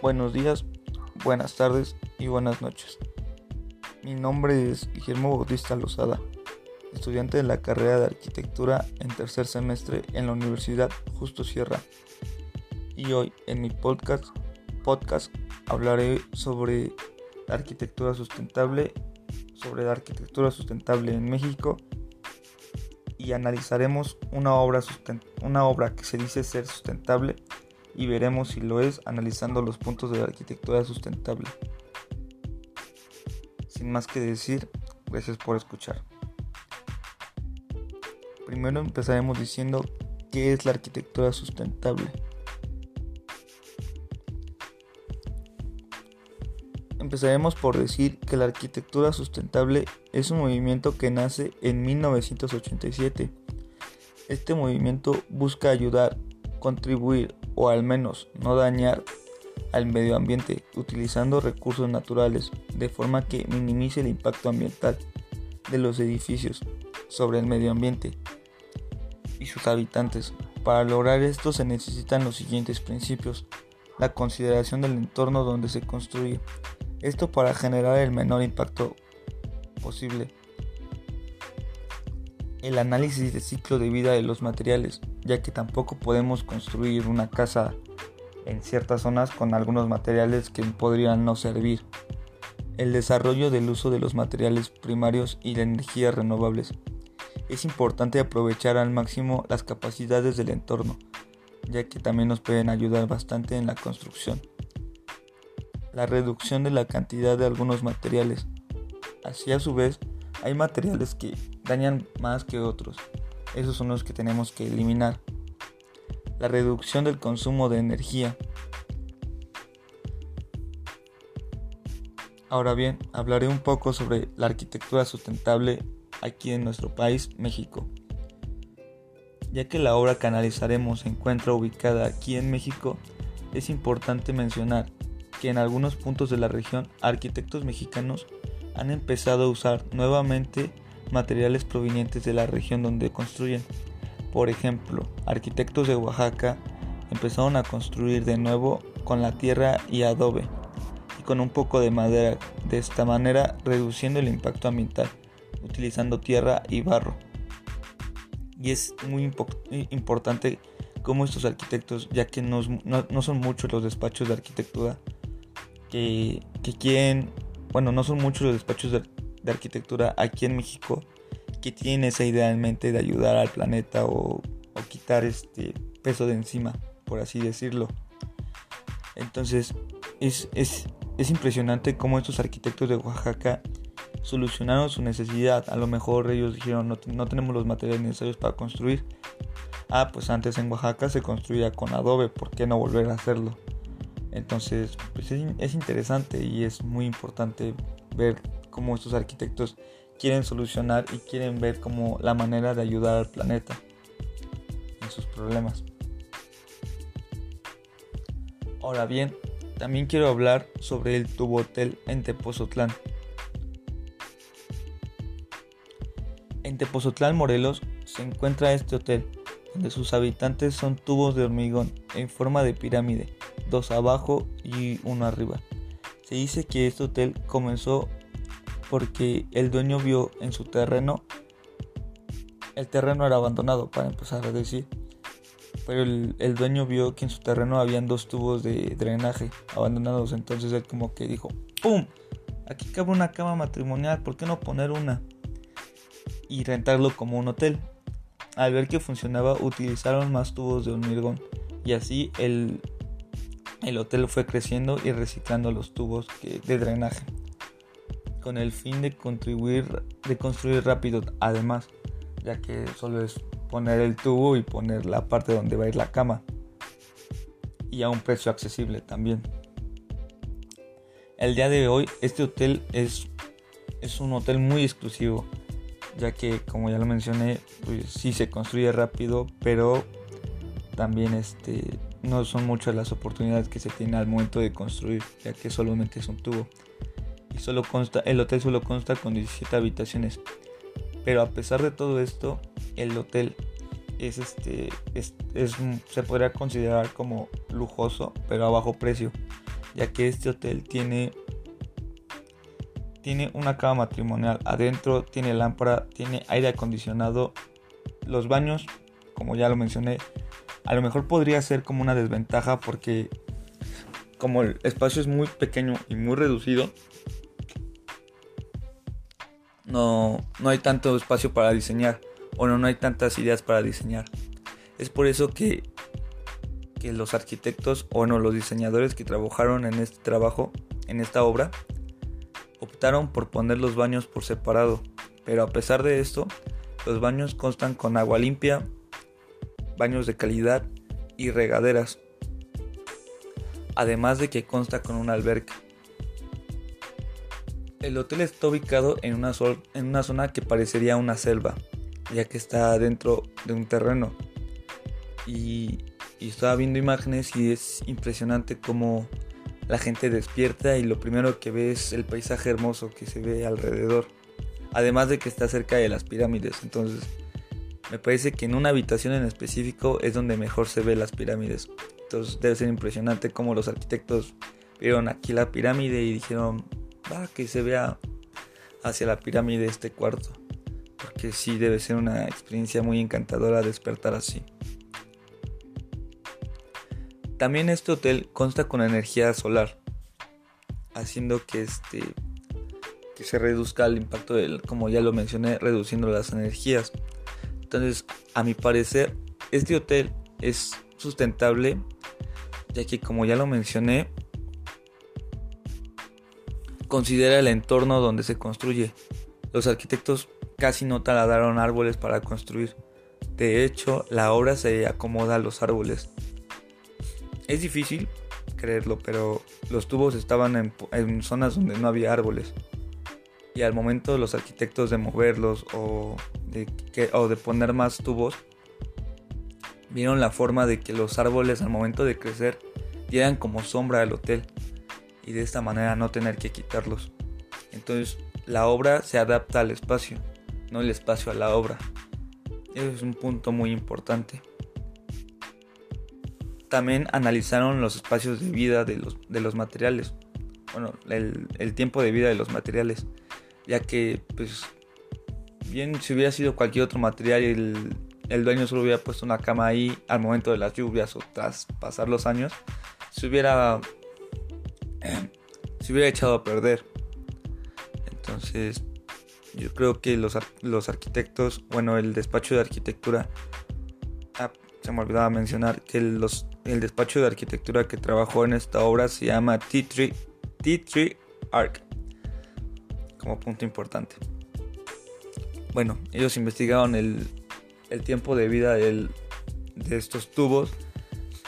Buenos días, buenas tardes y buenas noches. Mi nombre es Guillermo Bautista Lozada, estudiante de la carrera de arquitectura en tercer semestre en la Universidad Justo Sierra. Y hoy en mi podcast, podcast hablaré sobre la arquitectura sustentable, sobre la arquitectura sustentable en México y analizaremos una obra, una obra que se dice ser sustentable y veremos si lo es analizando los puntos de la arquitectura sustentable. Sin más que decir, gracias por escuchar. Primero empezaremos diciendo qué es la arquitectura sustentable. Empezaremos por decir que la arquitectura sustentable es un movimiento que nace en 1987. Este movimiento busca ayudar, contribuir o al menos no dañar al medio ambiente utilizando recursos naturales de forma que minimice el impacto ambiental de los edificios sobre el medio ambiente y sus habitantes. Para lograr esto se necesitan los siguientes principios. La consideración del entorno donde se construye. Esto para generar el menor impacto posible. El análisis de ciclo de vida de los materiales ya que tampoco podemos construir una casa en ciertas zonas con algunos materiales que podrían no servir. El desarrollo del uso de los materiales primarios y la energías renovables. Es importante aprovechar al máximo las capacidades del entorno, ya que también nos pueden ayudar bastante en la construcción. La reducción de la cantidad de algunos materiales. Así a su vez, hay materiales que dañan más que otros, esos son los que tenemos que eliminar. La reducción del consumo de energía. Ahora bien, hablaré un poco sobre la arquitectura sustentable aquí en nuestro país, México. Ya que la obra que analizaremos se encuentra ubicada aquí en México, es importante mencionar que en algunos puntos de la región arquitectos mexicanos han empezado a usar nuevamente materiales provenientes de la región donde construyen. Por ejemplo, arquitectos de Oaxaca empezaron a construir de nuevo con la tierra y adobe y con un poco de madera, de esta manera reduciendo el impacto ambiental, utilizando tierra y barro. Y es muy importante como estos arquitectos, ya que no, son muchos los despachos de arquitectura que, que quieren, bueno, no son muchos los despachos de, de arquitectura aquí en México que tiene esa idea en mente de ayudar al planeta o, quitar este peso de encima, por así decirlo. Entonces es, es, es impresionante cómo estos arquitectos de Oaxaca solucionaron su necesidad. A lo mejor ellos dijeron no, no, tenemos los materiales necesarios para construir. Ah, pues antes en Oaxaca se construía con adobe, ¿por qué no volver a hacerlo? Entonces, pues es, es interesante y es muy importante ver cómo estos arquitectos quieren solucionar y quieren ver como la manera de ayudar al planeta en sus problemas. Ahora bien, también quiero hablar sobre el Tubo Hotel en Tepozotlán. En Tepozotlán, Morelos, se encuentra este hotel, donde sus habitantes son tubos de hormigón en forma de pirámide, dos abajo y uno arriba. Se dice que este hotel comenzó porque el dueño vio en su terreno, el terreno era abandonado para empezar a decir, pero el, dueño vio que en su terreno habían dos tubos de drenaje abandonados, entonces él como que dijo, ¡pum! Aquí cabe una cama matrimonial, ¿por qué no poner una? Y rentarlo como un hotel. Al ver que funcionaba, utilizaron más tubos de hormigón y así el, el hotel fue creciendo y reciclando los tubos de drenaje con el fin de contribuir de construir rápido además ya que solo es poner el tubo y poner la parte donde va a ir la cama. Y a un precio accesible también. El día de hoy este hotel es es un hotel muy exclusivo ya que como ya lo mencioné pues sí se construye rápido pero también este no son muchas las oportunidades que se tiene al momento de construir ya que solamente es un tubo solo consta, el hotel solo consta con 17 habitaciones. Pero a pesar de todo esto, el hotel es este es, se podría considerar como lujoso, pero a bajo precio, ya que este hotel tiene tiene una cama matrimonial adentro, tiene lámpara, tiene aire acondicionado, los baños, como ya lo mencioné, a lo mejor podría ser como una desventaja porque como el espacio es muy pequeño y muy reducido, no, no hay tanto espacio para diseñar o no, no hay tantas ideas para diseñar. Es por eso que, que los arquitectos o no, los diseñadores que trabajaron en este trabajo, en esta obra, optaron por poner los baños por separado. Pero a pesar de esto, los baños constan con agua limpia, baños de calidad y regaderas. Además de que consta con una alberca. El hotel está ubicado en una, zona que parecería una selva, ya que está dentro de un terreno. Y, y estaba viendo imágenes y es impresionante cómo la gente despierta y lo primero que ve es el paisaje hermoso que se ve alrededor. Además de que está cerca de las pirámides. Entonces, me parece que en una habitación en específico es donde mejor se ve las pirámides. Entonces, debe ser impresionante cómo los arquitectos vieron aquí la pirámide y dijeron, va, que se vea hacia la pirámide este cuarto. Porque sí debe ser una experiencia muy encantadora despertar así. También este hotel consta con energía solar, haciendo que este que se reduzca el impacto del, como ya lo mencioné, reduciendo las energías. Entonces, a mi parecer, este hotel es sustentable, ya que como ya lo mencioné, considera el entorno donde se construye. Los arquitectos casi no taladaron árboles para construir. De hecho, la obra se acomoda a los árboles. Es difícil creerlo, pero los tubos estaban en, zonas donde no había árboles. Y al momento los arquitectos de moverlos o de, o de poner más tubos, vieron la forma de que los árboles al momento de crecer dieran como sombra al hotel y de esta manera no tener que quitarlos. Entonces la obra se adapta al espacio, no el espacio a la obra. Eso es un punto muy importante. También analizaron los espacios de vida de los, de los materiales, bueno, el, tiempo de vida de los materiales, ya que pues bien si hubiera sido cualquier otro material el, el dueño solo hubiera puesto una cama ahí al momento de las lluvias o tras pasar los años, se hubiera se hubiera echado a perder. Entonces, yo creo que los, los arquitectos, bueno, el despacho de arquitectura, ah, se me olvidaba mencionar que los, el despacho de arquitectura que trabajó en esta obra se llama T3, T3 Arc, como punto importante. Bueno, ellos investigaron el, el tiempo de vida de estos tubos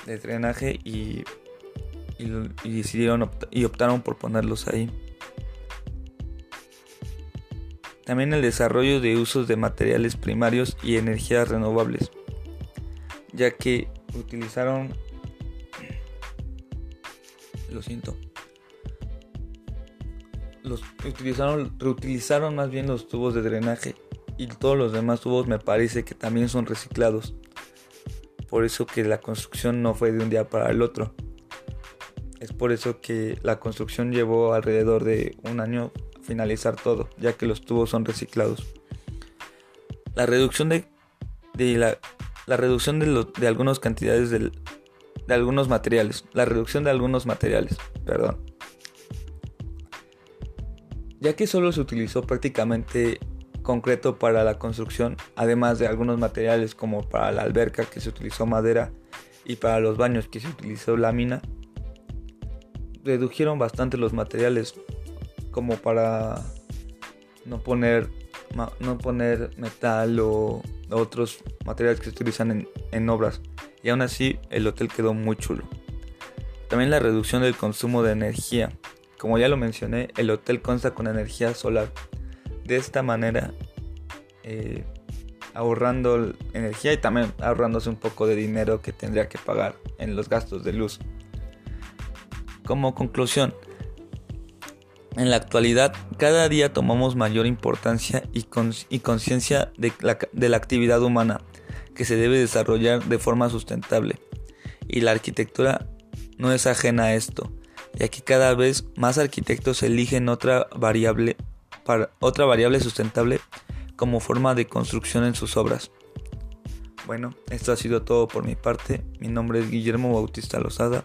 de drenaje y y, decidieron y optaron por ponerlos ahí. También el desarrollo de usos de materiales primarios y energías renovables, ya que utilizaron, lo siento, los utilizaron, reutilizaron más bien los tubos de drenaje y todos los demás tubos me parece que también son reciclados. Por eso que la construcción no fue de un día para el otro. Es por eso que la construcción llevó alrededor de un año finalizar todo, ya que los tubos son reciclados. La reducción de, la, reducción de, algunas cantidades de algunos materiales. La reducción de algunos materiales, perdón. Ya que solo se utilizó prácticamente concreto para la construcción, además de algunos materiales como para la alberca que se utilizó madera y para los baños que se utilizó lámina, redujeron bastante los materiales como para no poner no poner metal o otros materiales que se utilizan en, obras. Y aún así el hotel quedó muy chulo. También la reducción del consumo de energía. Como ya lo mencioné el hotel consta con energía solar. De esta manera eh, ahorrando energía y también ahorrándose un poco de dinero que tendría que pagar en los gastos de luz como conclusión, en la actualidad cada día tomamos mayor importancia y, conciencia de, de la actividad humana que se debe desarrollar de forma sustentable. Y la arquitectura no es ajena a esto, ya que cada vez más arquitectos eligen otra variable, para, otra variable sustentable como forma de construcción en sus obras. Bueno, esto ha sido todo por mi parte. Mi nombre es Guillermo Bautista Lozada.